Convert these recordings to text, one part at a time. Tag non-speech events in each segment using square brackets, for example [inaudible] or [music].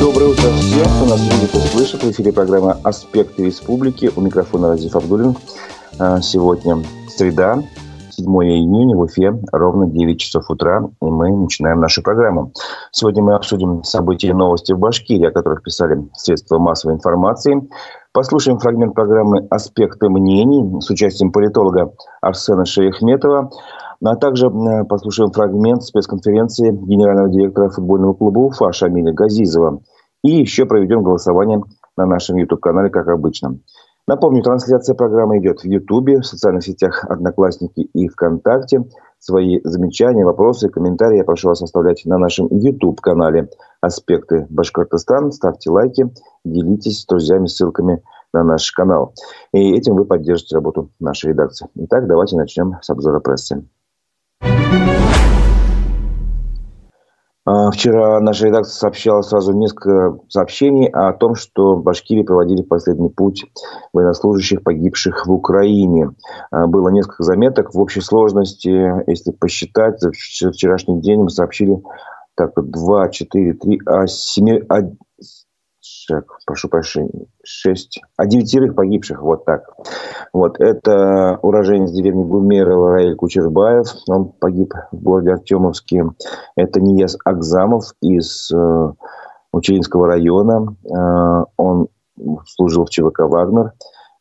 Доброе утро всем, кто нас видит и слышит. В эфире программа «Аспекты республики». У микрофона Разиф Абдулин. А, сегодня среда, 7 июня в Уфе, ровно 9 часов утра, и мы начинаем нашу программу. Сегодня мы обсудим события и новости в Башкирии, о которых писали средства массовой информации. Послушаем фрагмент программы «Аспекты мнений» с участием политолога Арсена Шейхметова, а также послушаем фрагмент спецконференции генерального директора футбольного клуба Уфа Шамиля Газизова. И еще проведем голосование на нашем YouTube-канале, как обычно. Напомню, трансляция программы идет в Ютубе, в социальных сетях Одноклассники и ВКонтакте. Свои замечания, вопросы, комментарии я прошу вас оставлять на нашем YouTube-канале «Аспекты Башкортостан». Ставьте лайки, делитесь с друзьями ссылками на наш канал. И этим вы поддержите работу нашей редакции. Итак, давайте начнем с обзора прессы. А, вчера наша редакция сообщала сразу несколько сообщений о том, что в Башкирии проводили последний путь военнослужащих, погибших в Украине. А, было несколько заметок. В общей сложности, если посчитать, за вчерашний день мы сообщили так, 2, 4, 3, а 7, так, прошу прощения, шесть, а девятерых погибших, вот так. Вот, это уроженец деревни Гумерова Раиль Кучербаев, он погиб в городе Артемовске. Это Нияз Акзамов из э, Учелинского района, э, он служил в ЧВК «Вагнер».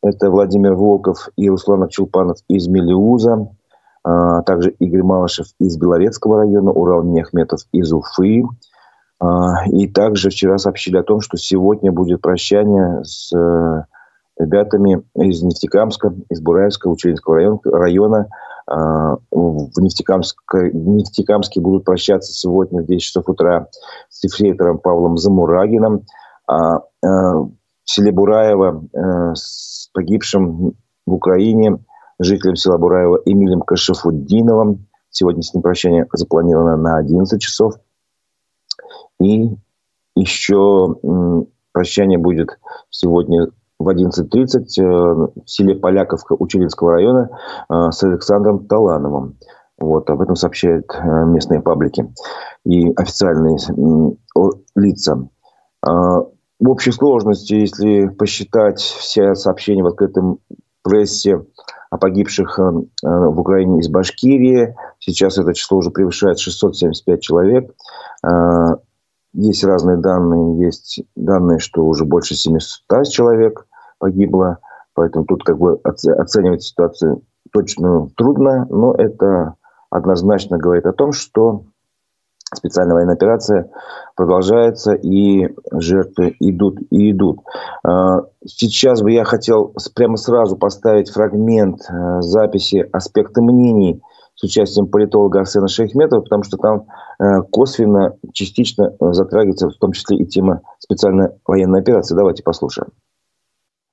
Это Владимир Волков и Руслан Акчулпанов из Мелиуза, а также Игорь Малышев из Белорецкого района, Урал Нехметов из Уфы, и также вчера сообщили о том, что сегодня будет прощание с э, ребятами из Нефтекамска, из Бураевского, Учелинского района, района. В, Нефтекамске, Нефтекамске будут прощаться сегодня в 10 часов утра с эфрейтором Павлом Замурагином. А, э, в селе Бураево э, с погибшим в Украине жителем села Бураева Эмилем Кашифуддиновым. Сегодня с ним прощание запланировано на 11 часов – и еще прощание будет сегодня в 11.30 э, в селе Поляковка Учелинского района э, с Александром Талановым. Вот, об этом сообщают э, местные паблики и официальные лица. В общей сложности, если посчитать все сообщения в открытом прессе о погибших в Украине из Башкирии, сейчас это число уже превышает 675 человек. Есть разные данные. Есть данные, что уже больше 700 человек погибло. Поэтому тут как бы оценивать ситуацию точно трудно. Но это однозначно говорит о том, что специальная военная операция продолжается, и жертвы идут и идут. А, сейчас бы я хотел прямо сразу поставить фрагмент э, записи «Аспекты мнений» с участием политолога Арсена Шейхметова, потому что там э, косвенно, частично э, затрагивается в том числе и тема специальной военной операции. Давайте послушаем.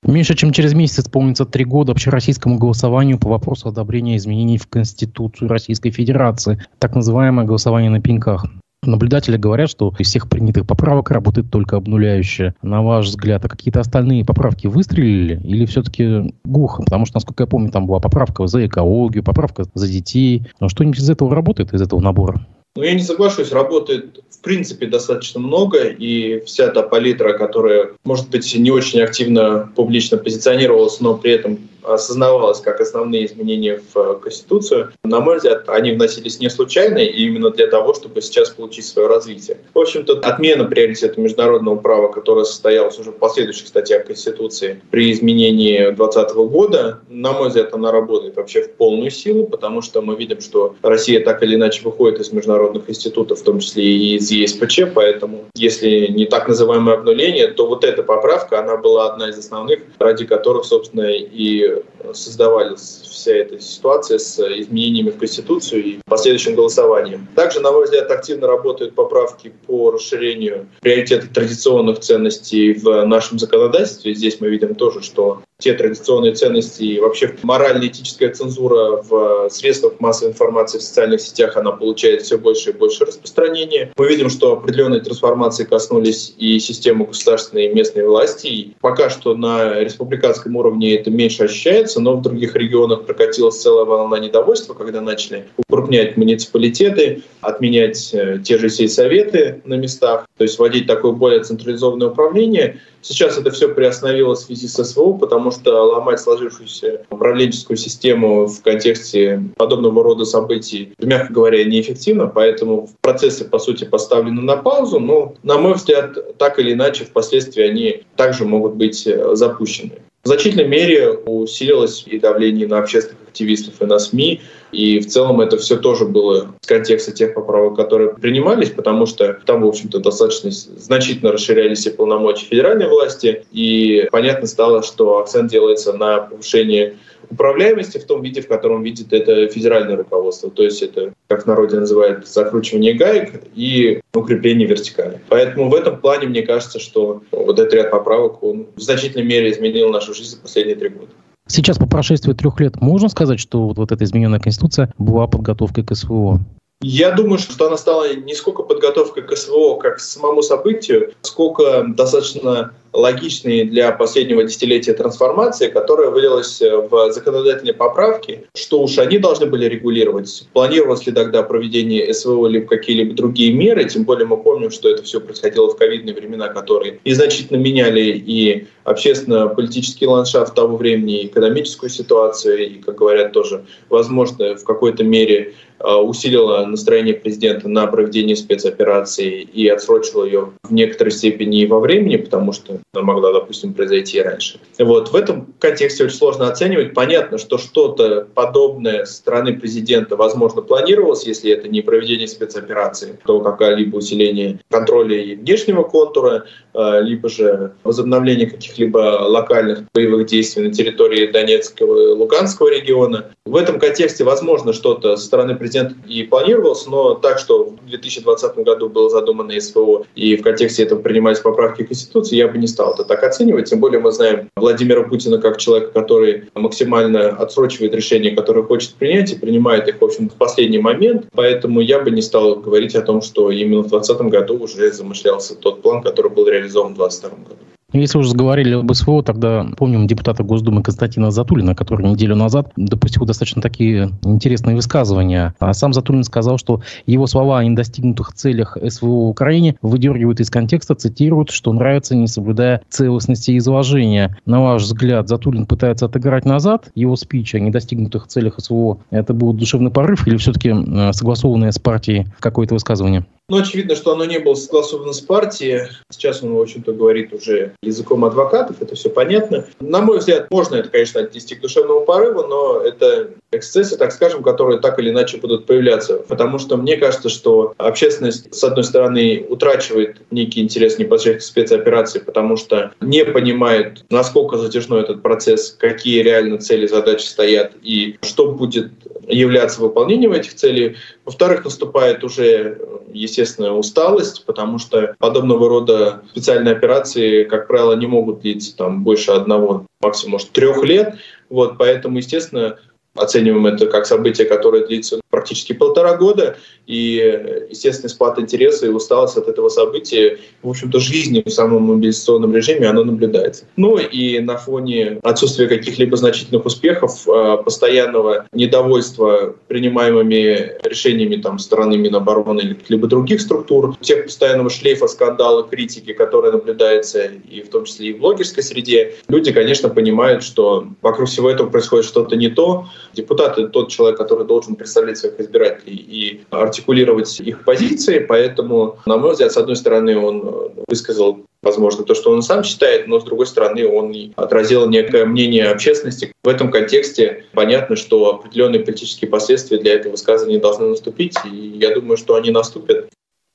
Меньше чем через месяц исполнится три года общероссийскому голосованию по вопросу одобрения изменений в Конституцию Российской Федерации, так называемое голосование на пеньках. Наблюдатели говорят, что из всех принятых поправок работает только обнуляющая. На ваш взгляд, а какие-то остальные поправки выстрелили или все-таки глухо? Потому что, насколько я помню, там была поправка за экологию, поправка за детей. Но что-нибудь из этого работает, из этого набора? Ну, я не соглашусь, работает в принципе достаточно много, и вся та палитра, которая, может быть, не очень активно публично позиционировалась, но при этом осознавалось как основные изменения в э, Конституцию, на мой взгляд, они вносились не случайно и именно для того, чтобы сейчас получить свое развитие. В общем-то, отмена приоритета международного права, которая состоялась уже в последующих статьях Конституции при изменении 2020 года, на мой взгляд, она работает вообще в полную силу, потому что мы видим, что Россия так или иначе выходит из международных институтов, в том числе и из ЕСПЧ, поэтому если не так называемое обнуление, то вот эта поправка, она была одна из основных, ради которых, собственно, и создавались вся эта ситуация с изменениями в Конституцию и последующим голосованием. Также, на мой взгляд, активно работают поправки по расширению приоритета традиционных ценностей в нашем законодательстве. Здесь мы видим тоже, что те традиционные ценности и вообще морально-этическая цензура в средствах массовой информации в социальных сетях, она получает все больше и больше распространения. Мы видим, что определенные трансформации коснулись и системы государственной и местной власти. И пока что на республиканском уровне это меньше ощущается, но в других регионах прокатилась целая волна недовольства, когда начали укрупнять муниципалитеты, отменять э, те же сельсоветы на местах, то есть вводить такое более централизованное управление. Сейчас это все приостановилось в связи с СВО, потому что ломать сложившуюся управленческую систему в контексте подобного рода событий, мягко говоря, неэффективно, поэтому процессы, по сути, поставлены на паузу, но, на мой взгляд, так или иначе, впоследствии они также могут быть э, запущены. В значительной мере усилилось и давление на общественных активистов и на СМИ. И в целом это все тоже было в контексте тех поправок, которые принимались, потому что там, в общем-то, достаточно значительно расширялись и полномочия федеральной власти. И понятно стало, что акцент делается на повышение управляемости в том виде, в котором видит это федеральное руководство. То есть это, как в народе называют, закручивание гаек и укрепление вертикали. Поэтому в этом плане мне кажется, что вот этот ряд поправок, он в значительной мере изменил нашу жизнь за последние три года. Сейчас, по прошествии трех лет, можно сказать, что вот, вот эта измененная конституция была подготовкой к СВО? Я думаю, что она стала не сколько подготовкой к СВО, как к самому событию, сколько достаточно логичной для последнего десятилетия трансформации, которая вылилась в законодательные поправки, что уж они должны были регулировать. Планировалось ли тогда проведение СВО либо какие-либо другие меры, тем более мы помним, что это все происходило в ковидные времена, которые и значительно меняли и общественно-политический ландшафт того времени, и экономическую ситуацию, и, как говорят, тоже, возможно, в какой-то мере а, усилила настроение президента на проведение спецоперации и отсрочила ее в некоторой степени во времени, потому что могла, допустим, произойти раньше. Вот. В этом контексте очень сложно оценивать. Понятно, что что-то подобное со стороны президента, возможно, планировалось, если это не проведение спецоперации, то какое-либо усиление контроля и внешнего контура, а, либо же возобновление каких-либо локальных боевых действий на территории Донецкого и Луганского региона. В этом контексте, возможно, что-то со стороны президента и планировалось, но так, что в 2020 году было задумано СВО и в контексте этого принимались поправки к Конституции, я бы не стал это так оценивать. Тем более мы знаем Владимира Путина как человека, который максимально отсрочивает решения, которые хочет принять, и принимает их, в общем в последний момент. Поэтому я бы не стал говорить о том, что именно в 2020 году уже замышлялся тот план, который был реализован в 2022 году. Ну, если уже заговорили об СВО, тогда помним депутата Госдумы Константина Затулина, который неделю назад допустил достаточно такие интересные высказывания. А сам Затулин сказал, что его слова о недостигнутых целях СВО в Украине выдергивают из контекста, цитируют, что нравится, не соблюдая целостности изложения. На ваш взгляд, Затулин пытается отыграть назад его спич о недостигнутых целях СВО. Это был душевный порыв или все-таки э, согласованное с партией какое-то высказывание? Ну, очевидно, что оно не было согласовано с партией. Сейчас он, в общем-то, говорит уже языком адвокатов, это все понятно. На мой взгляд, можно это, конечно, отнести к душевному порыву, но это эксцессы, так скажем, которые так или иначе будут появляться. Потому что мне кажется, что общественность, с одной стороны, утрачивает некий интерес непосредственно к спецоперации, потому что не понимает, насколько затяжной этот процесс, какие реально цели, задачи стоят и что будет являться выполнением этих целей. Во-вторых, наступает уже, естественно, усталость, потому что подобного рода специальные операции, как правило, не могут длиться там больше одного, максимум, может, трех лет. Вот, поэтому, естественно, оцениваем это как событие, которое длится практически полтора года, и, естественно, спад интереса и усталость от этого события, в общем-то, жизни в самом мобилизационном режиме, оно наблюдается. Ну и на фоне отсутствия каких-либо значительных успехов, а, постоянного недовольства принимаемыми решениями там, стороны Минобороны или каких-либо других структур, тех постоянного шлейфа скандала, критики, которая наблюдается и в том числе и в блогерской среде, люди, конечно, понимают, что вокруг всего этого происходит что-то не то. Депутат — это тот человек, который должен представлять своих избирателей и артикулировать их позиции, поэтому, на мой взгляд, с одной стороны, он высказал возможно, то, что он сам считает, но, с другой стороны, он отразил некое мнение общественности. В этом контексте понятно, что определенные политические последствия для этого высказывания должны наступить, и я думаю, что они наступят.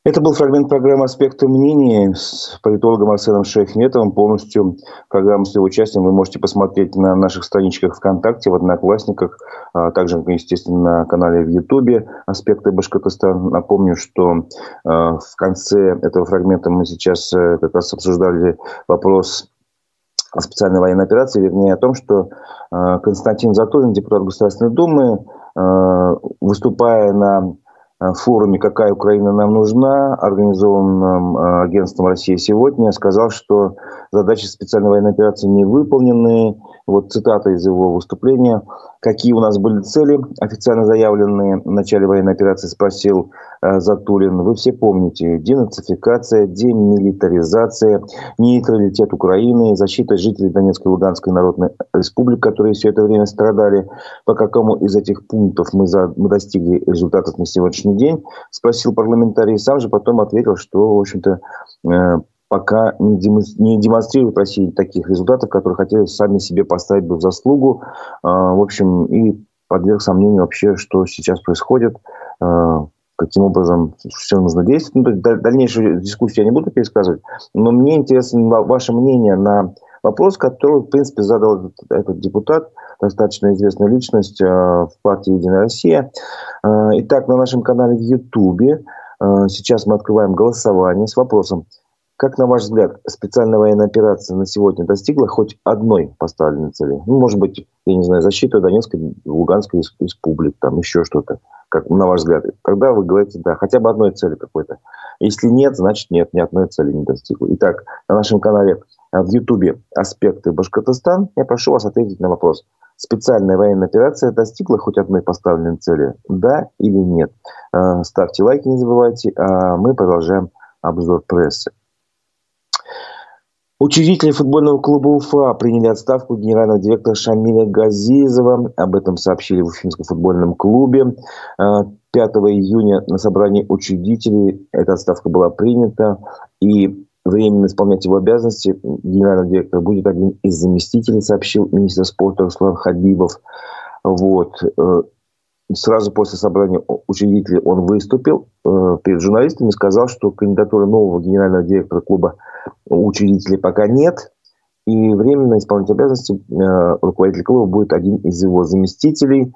Это был фрагмент программы «Аспекты мнений» с политологом Арсеном Шейхметовым. Полностью программу с его участием вы можете посмотреть на наших страничках ВКонтакте, в Одноклассниках, а также, естественно, на канале в Ютубе «Аспекты Башкортостана». Напомню, что а, в конце этого фрагмента мы сейчас э, как раз обсуждали вопрос о специальной военной операции, вернее о том, что э, Константин Затулин, депутат Государственной Думы, э, выступая на форуме «Какая Украина нам нужна», организованном э, агентством «Россия сегодня», сказал, что задачи специальной военной операции не выполнены. Вот цитата из его выступления. «Какие у нас были цели, официально заявленные в начале военной операции?» спросил э, Затулин. Вы все помните. Денацификация, демилитаризация, нейтралитет Украины, защита жителей Донецкой и Луганской Народной Республики, которые все это время страдали. По какому из этих пунктов мы, за, мы достигли результатов на сегодняшний день? Спросил парламентарий. Сам же потом ответил, что, в общем-то, э, пока не демонстрируют России таких результатов, которые хотели сами себе поставить бы в заслугу. А, в общем, и подверг сомнению вообще, что сейчас происходит, а, каким образом все нужно действовать. Ну, дальнейшую дискуссию я не буду пересказывать, но мне интересно ваше мнение на вопрос, который, в принципе, задал этот, этот депутат, достаточно известная личность а, в партии «Единая Россия». Итак, на нашем канале в Ютубе сейчас мы открываем голосование с вопросом – как, на ваш взгляд, специальная военная операция на сегодня достигла хоть одной поставленной цели? Ну, может быть, я не знаю, защита Донецкой, Луганской республик, там еще что-то, как на ваш взгляд. Тогда вы говорите, да, хотя бы одной цели какой-то. Если нет, значит нет, ни одной цели не достигла. Итак, на нашем канале а, в Ютубе «Аспекты Башкортостан» я прошу вас ответить на вопрос. Специальная военная операция достигла хоть одной поставленной цели? Да или нет? А, ставьте лайки, не забывайте. А мы продолжаем обзор прессы. Учредители футбольного клуба Уфа приняли отставку генерального директора Шамиля Газизова. Об этом сообщили в Уфимском футбольном клубе. 5 э, июня на собрании учредителей эта отставка была принята. И временно исполнять его обязанности генерального директора будет один из заместителей, сообщил министр спорта Руслан Хабибов. Вот. Сразу после собрания учредителей он выступил э, перед журналистами, сказал, что кандидатуры нового генерального директора клуба учредителей пока нет, и временно исполнять обязанности э, руководителя клуба будет один из его заместителей.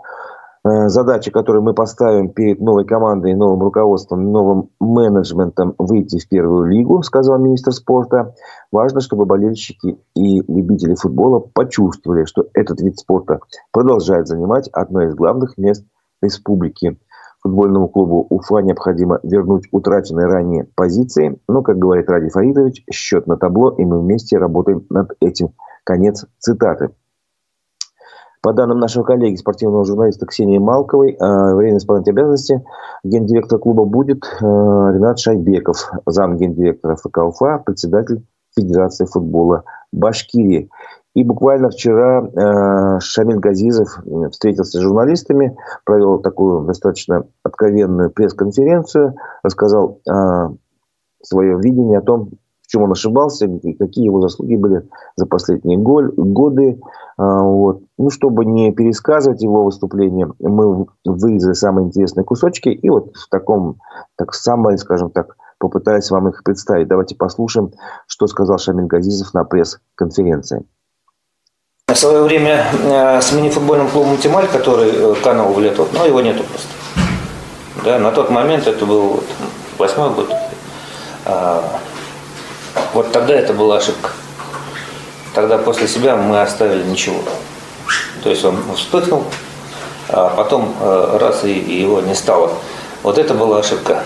Э, задача, которую мы поставим перед новой командой, новым руководством, новым менеджментом выйти в первую лигу, сказал министр спорта. Важно, чтобы болельщики и любители футбола почувствовали, что этот вид спорта продолжает занимать одно из главных мест республики. Футбольному клубу Уфа необходимо вернуть утраченные ранее позиции. Но, как говорит Ради Фаридович, счет на табло, и мы вместе работаем над этим. Конец цитаты. По данным нашего коллеги, спортивного журналиста Ксении Малковой, э, время исполнять обязанности гендиректора клуба будет э, Ренат Шайбеков, зам гендиректора ФК Уфа, председатель Федерации футбола Башкирии. И буквально вчера э, Шамиль Газизов встретился с журналистами, провел такую достаточно откровенную пресс-конференцию, рассказал э, свое видение о том, в чем он ошибался, какие его заслуги были за последние годы. Э, вот. Ну, чтобы не пересказывать его выступление, мы вырезали самые интересные кусочки, и вот в таком, так самое, скажем так, попытаюсь вам их представить. Давайте послушаем, что сказал Шамиль Газизов на пресс-конференции. В свое время э, с мини-футбольным клубом «Тималь», который э, канал в лето, но его нету просто. Да, на тот момент это был восьмой год. А, вот тогда это была ошибка. Тогда после себя мы оставили ничего. То есть он вспыхнул, а потом э, раз и его не стало. Вот это была ошибка.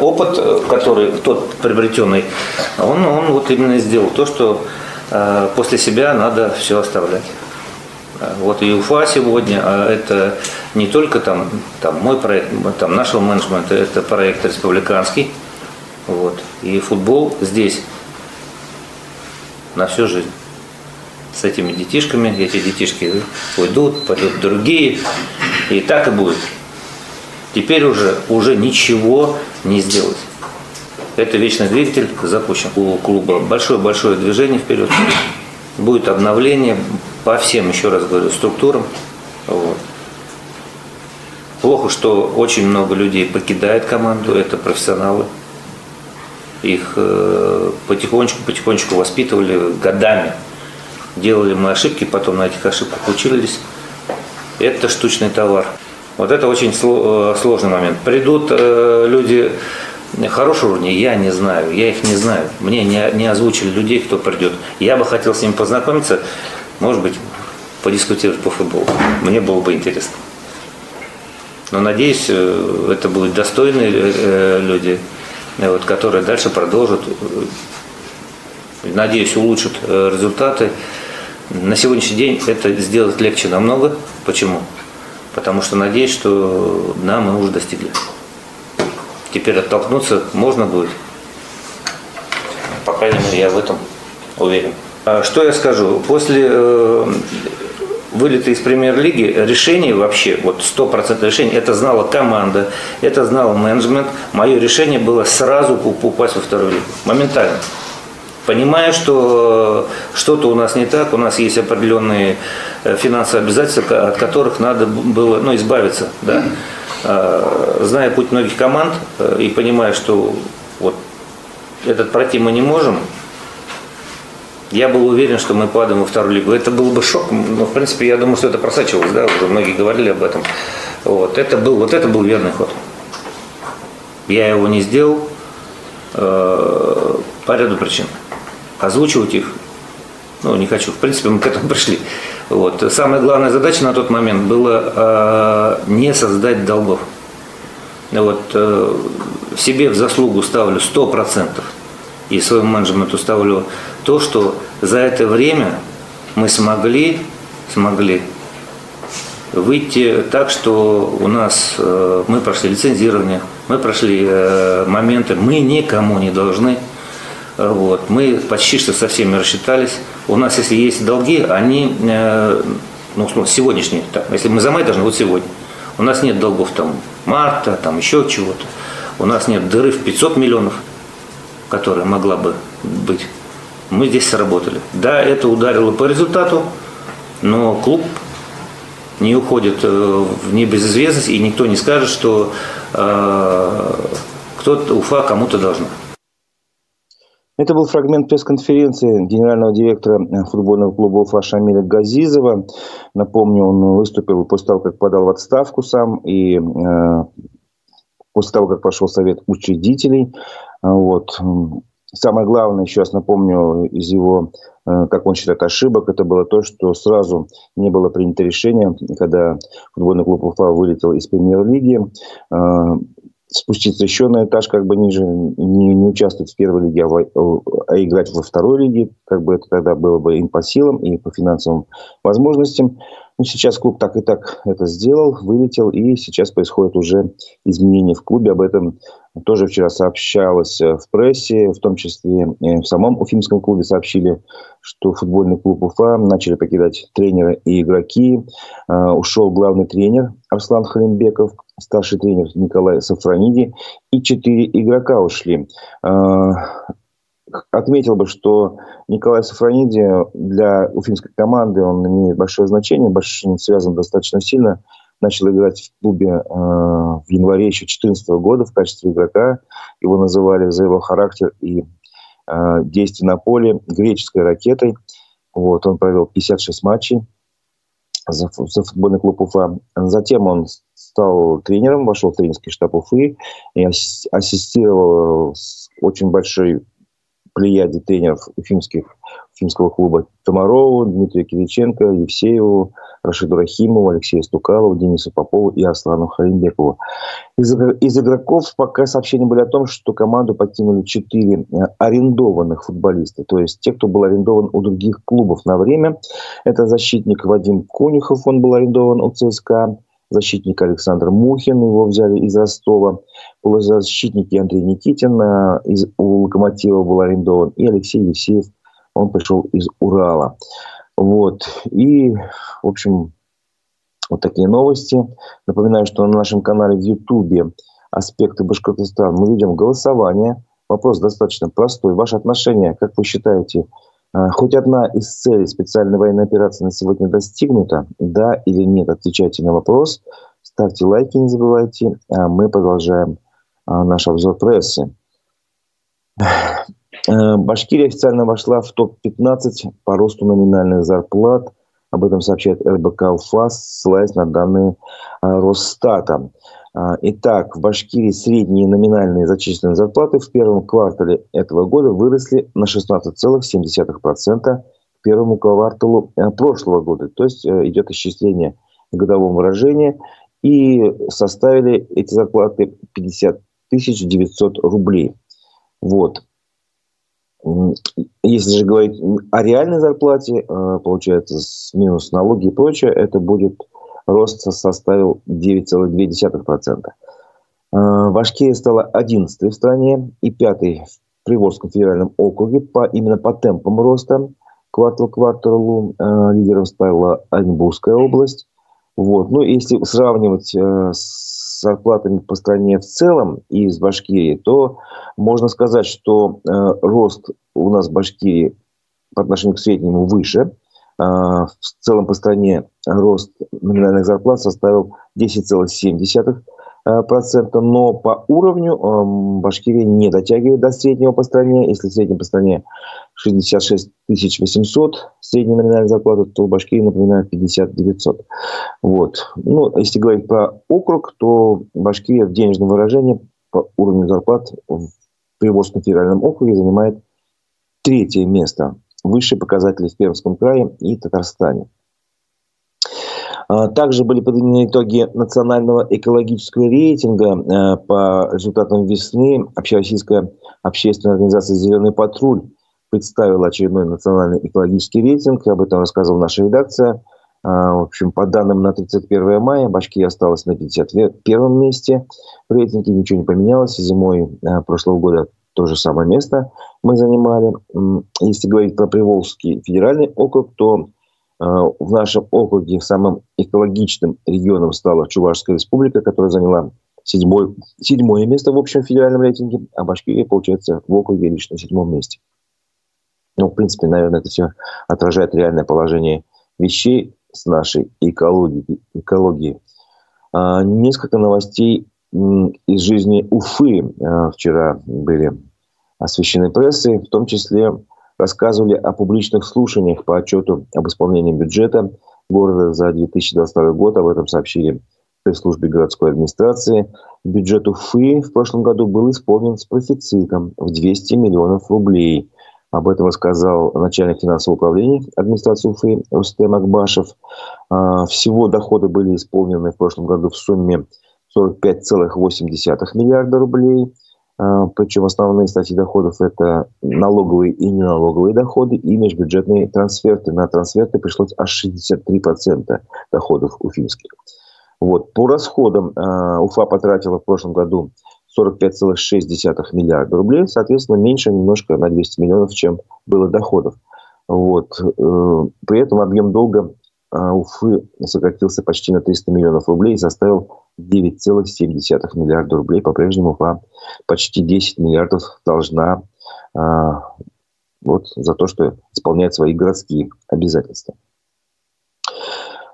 Опыт, который тот приобретенный, он, он вот именно сделал то, что после себя надо все оставлять. Э, вот и Уфа сегодня, а это не только там, там мой проект, там нашего менеджмента, это проект республиканский. Вот. И футбол здесь на всю жизнь. С этими детишками, эти детишки уйдут, пойдут другие, и так и будет. Теперь уже, уже ничего не сделать. Это вечный двигатель запущен у клуба. Большое-большое движение вперед. Будет обновление по всем, еще раз говорю, структурам. Вот. Плохо, что очень много людей покидает команду, это профессионалы. Их потихонечку-потихонечку э, воспитывали годами. Делали мы ошибки, потом на этих ошибках учились. Это штучный товар. Вот это очень э, сложный момент. Придут э, люди хорошего уровня, я не знаю, я их не знаю. Мне не, не озвучили людей, кто придет. Я бы хотел с ними познакомиться, может быть, подискутировать по футболу. Мне было бы интересно. Но надеюсь, э, это будут достойные э, люди, вот, которые дальше продолжат, надеюсь, улучшат результаты. На сегодняшний день это сделать легче намного. Почему? Потому что надеюсь, что да, мы уже достигли. Теперь оттолкнуться можно будет. По крайней мере, я в этом уверен. А что я скажу? После э, вылета из премьер-лиги решение вообще, вот 100% решение, это знала команда, это знал менеджмент. Мое решение было сразу упасть во вторую лигу. Моментально. Понимая, что что-то у нас не так, у нас есть определенные э, финансовые обязательства, от которых надо было ну, избавиться. Да? Зная путь многих команд э, и понимая, что вот этот пройти мы не можем, я был уверен, что мы падаем во вторую лигу. Это был бы шок, но в принципе я думаю, что это просачивалось, да, уже многие говорили об этом. Вот это был, вот это был верный ход. Я его не сделал э, по ряду причин. Озвучивать их, ну, не хочу. В принципе, мы к этому пришли. Вот. Самая главная задача на тот момент была э, не создать долгов. Вот, э, себе в заслугу ставлю 100% и своему менеджменту ставлю то, что за это время мы смогли, смогли выйти так, что у нас э, мы прошли лицензирование, мы прошли э, моменты, мы никому не должны. Вот. Мы почти что со всеми рассчитались. У нас, если есть долги, они, э, ну, сегодняшние, если мы за май должны, вот сегодня. У нас нет долгов там марта, там еще чего-то. У нас нет дыры в 500 миллионов, которая могла бы быть. Мы здесь сработали. Да, это ударило по результату, но клуб не уходит э, в небезызвестность, и никто не скажет, что э, кто-то Уфа кому-то должна. Это был фрагмент пресс-конференции генерального директора э, футбольного клуба Уфа Шамиля Газизова. Напомню, он выступил после того, как подал в отставку сам и э, после того, как прошел совет учредителей. Вот. Самое главное, сейчас напомню, из его, э, как он считает, ошибок, это было то, что сразу не было принято решение, когда футбольный клуб Уфа вылетел из премьер-лиги, э, спуститься еще на этаж как бы ниже, не, не участвовать в первой лиге, а, а играть во второй лиге, как бы это тогда было бы им по силам и по финансовым возможностям. Но сейчас клуб так и так это сделал, вылетел, и сейчас происходит уже изменения в клубе. Об этом тоже вчера сообщалось в прессе, в том числе в самом Уфимском клубе сообщили, что футбольный клуб Уфа начали покидать тренеры и игроки. А, ушел главный тренер Арслан Халимбеков, старший тренер Николай Сафраниди и четыре игрока ушли. Отметил бы, что Николай Сафраниди для уфимской команды он имеет большое значение, большое, связан достаточно сильно. Начал играть в клубе э, в январе еще 2014 года в качестве игрока. Его называли за его характер и э, действия на поле греческой ракетой. Вот, он провел 56 матчей за, за футбольный клуб Уфа. Затем он стал тренером, вошел в тренерский штаб Уфы и ассистировал очень большой плеяде тренеров уфимских, уфимского клуба Томарову, Дмитрия Кириченко, Евсееву, Рашиду Рахимову, Алексею Стукалову, Денису Попову и Аслану Халимбекову. Из, из игроков пока сообщения были о том, что команду покинули четыре э, арендованных футболиста, то есть те, кто был арендован у других клубов на время. Это защитник Вадим Конюхов, он был арендован у ЦСКА, защитник Александр Мухин, его взяли из Ростова, полузащитники Андрей Никитин э, из, у Локомотива был арендован, и Алексей Евсеев, он пришел из Урала. Вот. И, в общем, вот такие новости. Напоминаю, что на нашем канале в Ютубе «Аспекты Башкортостана» мы ведем голосование. Вопрос достаточно простой. Ваше отношение, как вы считаете, хоть одна из целей специальной военной операции на сегодня достигнута? Да или нет? Отвечайте на вопрос. Ставьте лайки, не забывайте. А мы продолжаем а, наш обзор прессы. Э, Башкирия официально вошла в топ-15 по росту номинальных зарплат. Об этом сообщает РБК УФАС, ссылаясь на данные Росстата. А, итак, в Башкирии средние номинальные зачисленные зарплаты в первом квартале этого года выросли на 16,7% к первому кварталу э, прошлого года. То есть э, идет исчисление в годовом выражении. И составили эти зарплаты 50 900 рублей. Вот. Если же говорить о реальной зарплате, э, получается, с минус налоги и прочее, это будет рост составил 9,2%. Э, Башкирия стала 11 в стране и 5 в Приволжском федеральном округе по, именно по темпам роста. Квартал к кварталу э, лидером стала Оренбургская область. Вот. Ну, если сравнивать э, с зарплатами по стране в целом и с Башкирией, то можно сказать, что рост у нас в Башкирии по отношению к среднему выше. Э, в целом по стране рост номинальных зарплат составил 10,7%. Э, процента, но по уровню э, Башкирия не дотягивает до среднего по стране. Если в среднем по стране 66 800 средняя номинальная зарплата, то в Башкирии, напоминаю, 50 900. Вот. Ну, если говорить про округ, то Башкирия в денежном выражении по уровню зарплат в Приволжском федеральном округе занимает третье место. Выше показатели в Пермском крае и Татарстане. А, также были подведены итоги национального экологического рейтинга э, по результатам весны. Общероссийская общественная организация «Зеленый патруль» представила очередной национальный экологический рейтинг. Об этом рассказывала наша редакция. А, в общем, по данным на 31 мая, Башкирия осталась на 51 месте в рейтинге. Ничего не поменялось. Зимой прошлого года то же самое место мы занимали. Если говорить про Приволжский федеральный округ, то Э, в нашем округе самым экологичным регионом стала Чувашская республика, которая заняла седьмое, седьмое место в общем федеральном рейтинге, а Башкирия, получается, в округе лишь на седьмом месте. Ну, в принципе, наверное, это все отражает реальное положение вещей с нашей экологией. экологией. А, несколько новостей из жизни Уфы а, вчера были освещены прессой, в том числе рассказывали о публичных слушаниях по отчету об исполнении бюджета города за 2022 год. Об этом сообщили в пресс-службе городской администрации. Бюджет Уфы в прошлом году был исполнен с профицитом в 200 миллионов рублей. Об этом рассказал начальник финансового управления администрации Уфы Рустем Акбашев. А, всего доходы были исполнены в прошлом году в сумме 45,8 миллиарда рублей – Причем основные статьи доходов – это налоговые и неналоговые доходы и межбюджетные трансферты. На трансферты пришлось аж 63% доходов уфимских. Вот. По расходам а, Уфа потратила в прошлом году 45,6 миллиарда рублей, соответственно, меньше немножко на 200 миллионов, чем было доходов. Вот. Э, при этом объем долга а, Уфы сократился почти на 300 миллионов рублей и составил 9,7 миллиарда рублей. По-прежнему Уфа почти 10 миллиардов должна а, вот, за то, что исполняет свои городские обязательства.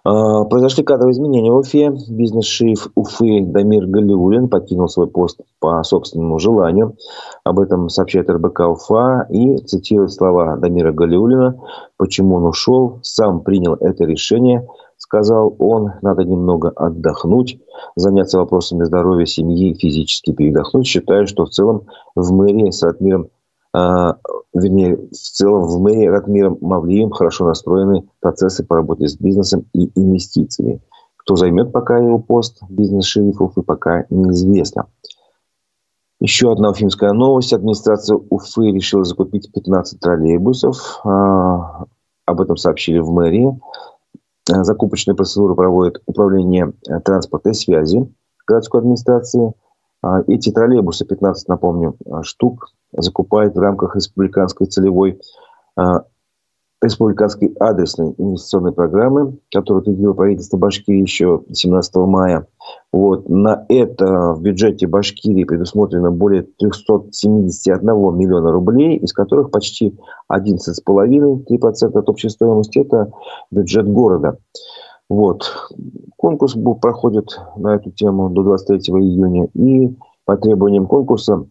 А, произошли кадровые изменения в Уфе. Бизнес-шиф Уфы Дамир Галиулин покинул свой пост по собственному желанию. Об этом сообщает РБК Уфа и цитирует слова Дамира Галиулина. Почему он ушел? Сам принял это решение. Сказал он, надо немного отдохнуть, заняться вопросами здоровья семьи, физически передохнуть. Считаю, что в целом в мэрии с Ратмиром а, вернее, в целом в мэрии Ратмиром Мавлием хорошо настроены процессы по работе с бизнесом и инвестициями. Кто займет пока его пост бизнес-шерифов, и пока неизвестно. Еще одна уфимская новость. Администрация Уфы решила закупить 15 троллейбусов. А, об этом сообщили в мэрии. Закупочные процедуры проводит Управление транспорта и связи городской администрации – а, эти троллейбусы, 15, напомню, а, штук, закупает в рамках республиканской целевой республиканской адресной инвестиционной программы, которую утвердило правительство Башкирии еще 17 мая. Вот. На это в бюджете Башкирии предусмотрено более 371 миллиона рублей, из которых почти 11,5-3% от общей стоимости – это бюджет города. Вот. Конкурс проходит на эту тему до 23 июня. И по требованиям конкурса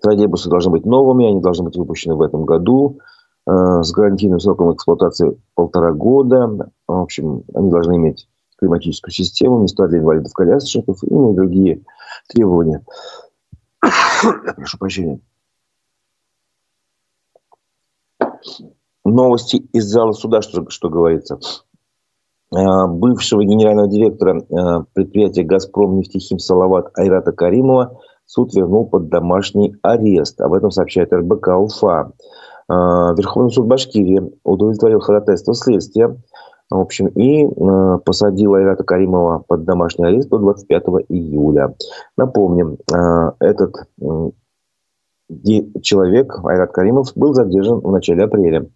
троллейбусы должны быть новыми, они должны быть выпущены в этом году с гарантийным сроком эксплуатации полтора года. В общем, они должны иметь климатическую систему, места для инвалидов-колясочников и другие требования. [coughs] Прошу прощения. Новости из зала суда, что, что говорится. А, бывшего генерального директора а, предприятия «Газпром» нефтехим «Салават» Айрата Каримова суд вернул под домашний арест. Об этом сообщает РБК Уфа. А, Верховный суд Башкирии удовлетворил ходатайство следствия в общем, и э, посадил Айрата Каримова под домашний арест до 25 июля. Напомним, э, этот э, человек, Айрат Каримов, был задержан в начале апреля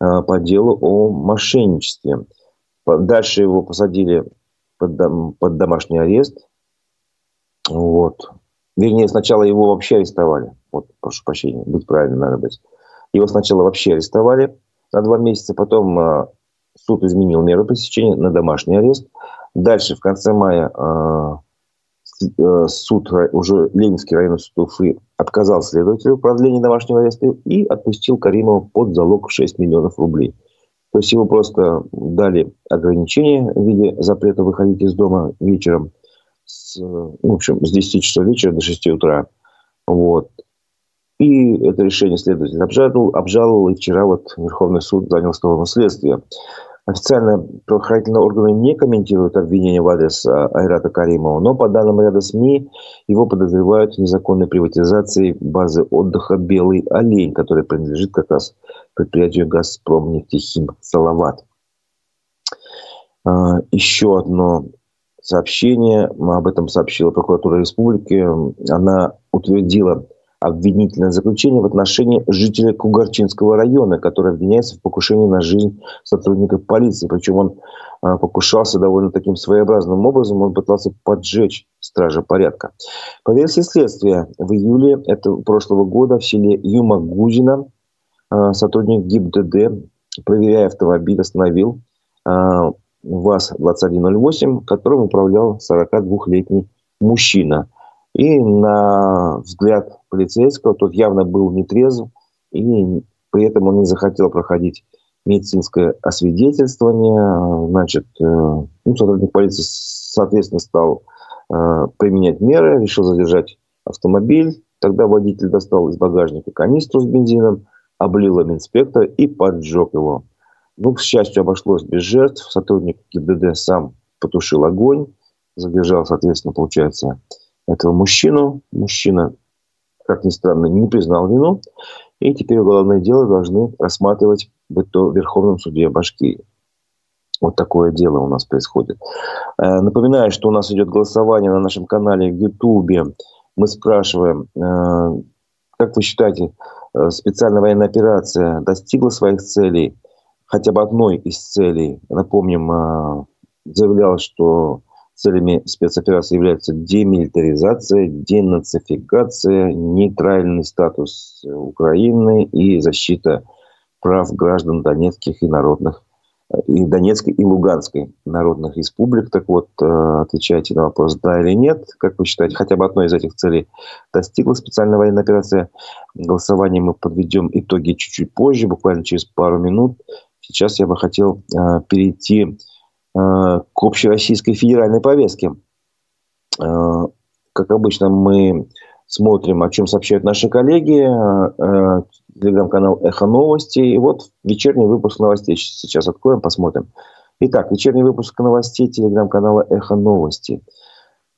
э, по делу о мошенничестве. Дальше его посадили под, под домашний арест. Вот. Вернее, сначала его вообще арестовали. Вот, прошу прощения, быть правильно надо быть. Его сначала вообще арестовали на два месяца, потом э, суд изменил меру пресечения на домашний арест. Дальше, в конце мая, э, э, суд, уже Ленинский районный суд Уфы отказал следователю в продлении домашнего ареста и отпустил Каримова под залог в 6 миллионов рублей. То есть его просто дали ограничения в виде запрета выходить из дома вечером с, ну, в общем, с 10 часов вечера до 6 утра. Вот. И это решение следователь обжаловал, обжаловал, и вчера вот Верховный суд занял сторону следствия. Официально правоохранительные органы не комментируют обвинения в адрес а, Айрата Каримова, но по данным ряда СМИ его подозревают в незаконной приватизации базы отдыха «Белый олень», которая принадлежит как раз предприятию «Газпром нефтехим Салават». А, еще одно сообщение, об этом сообщила прокуратура республики. Она утвердила обвинительное заключение в отношении жителя Кугарчинского района, который обвиняется в покушении на жизнь сотрудников полиции. Причем он а, покушался довольно таким своеобразным образом. Он пытался поджечь стража порядка. По версии следствия, в июле этого прошлого года в селе Юмагузина сотрудник ГИБДД, проверяя автомобиль, остановил а, ВАЗ-2108, которым управлял 42-летний мужчина – и на взгляд полицейского тот явно был нетрезв, и при этом он не захотел проходить медицинское освидетельствование. Значит, э, ну, сотрудник полиции, соответственно, стал э, применять меры, решил задержать автомобиль. Тогда водитель достал из багажника канистру с бензином, облил им инспектора и поджег его. Ну, к счастью, обошлось без жертв. Сотрудник ГИБДД сам потушил огонь, задержал, соответственно, получается, этого мужчину. Мужчина, как ни странно, не признал вину. И теперь уголовное дело должны рассматривать в Верховном суде Башкирии. Вот такое дело у нас происходит. Э, напоминаю, что у нас идет голосование на нашем канале в Ютубе. Мы спрашиваем, э, как вы считаете, э, специальная военная операция достигла своих целей? Хотя бы одной из целей. Напомним, заявлялось, что Целями спецоперации являются демилитаризация, денацификация, нейтральный статус Украины и защита прав граждан Донецких и народных и Донецкой и Луганской народных республик. Так вот, э, отвечайте на вопрос, да или нет. Как вы считаете, хотя бы одной из этих целей достигла специальная военная операция? Голосование мы подведем итоги чуть-чуть позже, буквально через пару минут. Сейчас я бы хотел э, перейти Э, к общероссийской федеральной повестке. Э, как обычно, мы смотрим, о чем сообщают наши коллеги. Э, телеграм-канал «Эхо новости». И вот вечерний выпуск новостей сейчас откроем, посмотрим. Итак, вечерний выпуск новостей телеграм-канала «Эхо новости».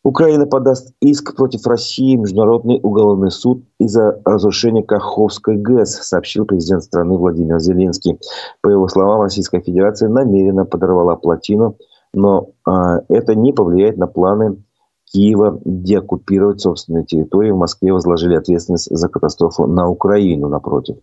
Украина подаст иск против России в Международный уголовный суд из-за разрушения Каховской ГЭС, сообщил президент страны Владимир Зеленский. По его словам, Российская Федерация намеренно подорвала плотину, но а, это не повлияет на планы Киева деоккупировать собственные территории. В Москве возложили ответственность за катастрофу на Украину, напротив.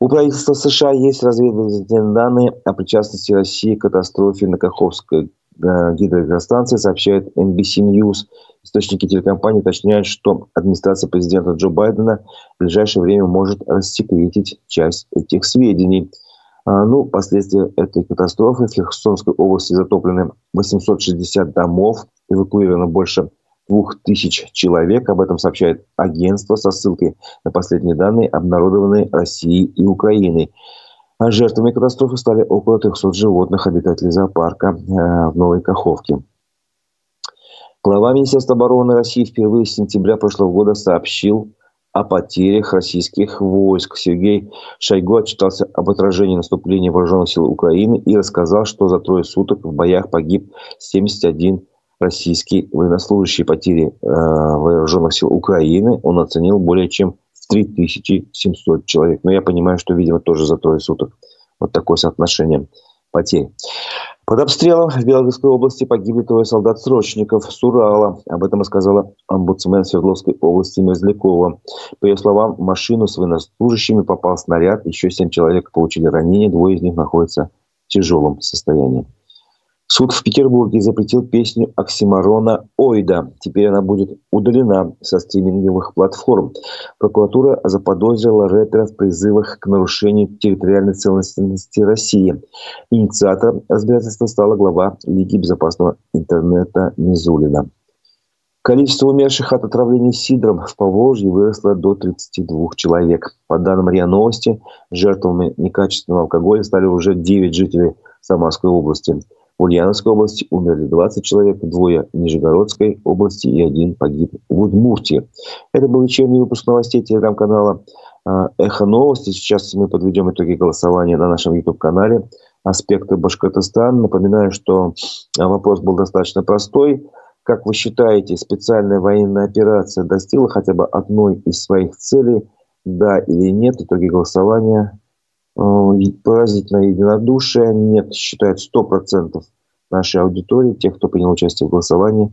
У правительства США есть разведывательные данные о причастности России к катастрофе на Каховской гидроэлектростанции, сообщает NBC News. Источники телекомпании уточняют, что администрация президента Джо Байдена в ближайшее время может рассекретить часть этих сведений. А, ну, последствия этой катастрофы в Херсонской области затоплены 860 домов, эвакуировано больше 2000 человек. Об этом сообщает агентство со ссылкой на последние данные, обнародованные Россией и Украиной. Жертвами катастрофы стали около 300 животных, обитателей зоопарка в Новой Каховке. Глава Министерства обороны России впервые с сентября прошлого года сообщил о потерях российских войск. Сергей Шойгу отчитался об отражении наступления вооруженных сил Украины и рассказал, что за трое суток в боях погиб 71 российский военнослужащий. Потери э, вооруженных сил Украины он оценил более чем 3700 человек. Но я понимаю, что, видимо, тоже за трое суток. Вот такое соотношение потерь. Под обстрелом в Белгородской области погибли трое солдат-срочников с Урала. Об этом рассказала омбудсмен Свердловской области Мерзлякова. По ее словам, в машину с военнослужащими попал снаряд. Еще семь человек получили ранения. Двое из них находятся в тяжелом состоянии. Суд в Петербурге запретил песню Оксимарона «Ойда». Теперь она будет удалена со стриминговых платформ. Прокуратура заподозрила рэпера в призывах к нарушению территориальной целостности России. Инициатором разбирательства стала глава Лиги безопасного интернета Мизулина. Количество умерших от отравления сидром в Поволжье выросло до 32 человек. По данным РИА Новости, жертвами некачественного алкоголя стали уже 9 жителей Самарской области – в Ульяновской области умерли 20 человек, двое в Нижегородской области и один погиб в Удмуртии. Это был вечерний выпуск новостей телеграм-канала а, «Эхо новости». Сейчас мы подведем итоги голосования на нашем YouTube-канале «Аспекты Башкортостана». Напоминаю, что а, вопрос был достаточно простой. Как вы считаете, специальная военная операция достигла хотя бы одной из своих целей? Да или нет? Итоги голосования Э, поразительное единодушие. Нет, считает 100% нашей аудитории, тех, кто принял участие в голосовании.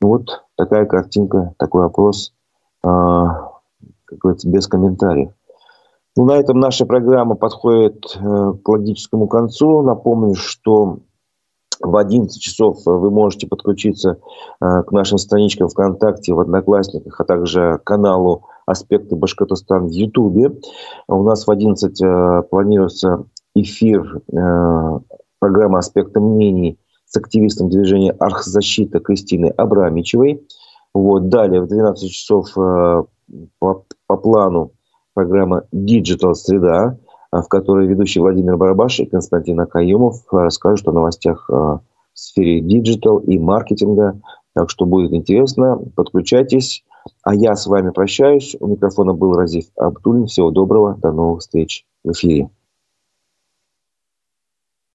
Вот такая картинка, такой опрос, э, как говорится, без комментариев. Ну, на этом наша программа подходит э, к логическому концу. Напомню, что в 11 часов вы можете подключиться к нашим страничкам ВКонтакте, в Одноклассниках, а также каналу аспекты Башкортостана в Ютубе. У нас в 11 э, планируется эфир э, программы «Аспекты мнений» с активистом движения «Архзащита» Кристиной Абрамичевой. Вот. Далее в 12 часов э, по, по плану программа «Digital Среда», в которой ведущий Владимир Барабаш и Константин Акаемов расскажут о новостях в сфере digital и маркетинга. Так что будет интересно. Подключайтесь. А я с вами прощаюсь. У микрофона был Разив Абдулин. Всего доброго. До новых встреч в эфире.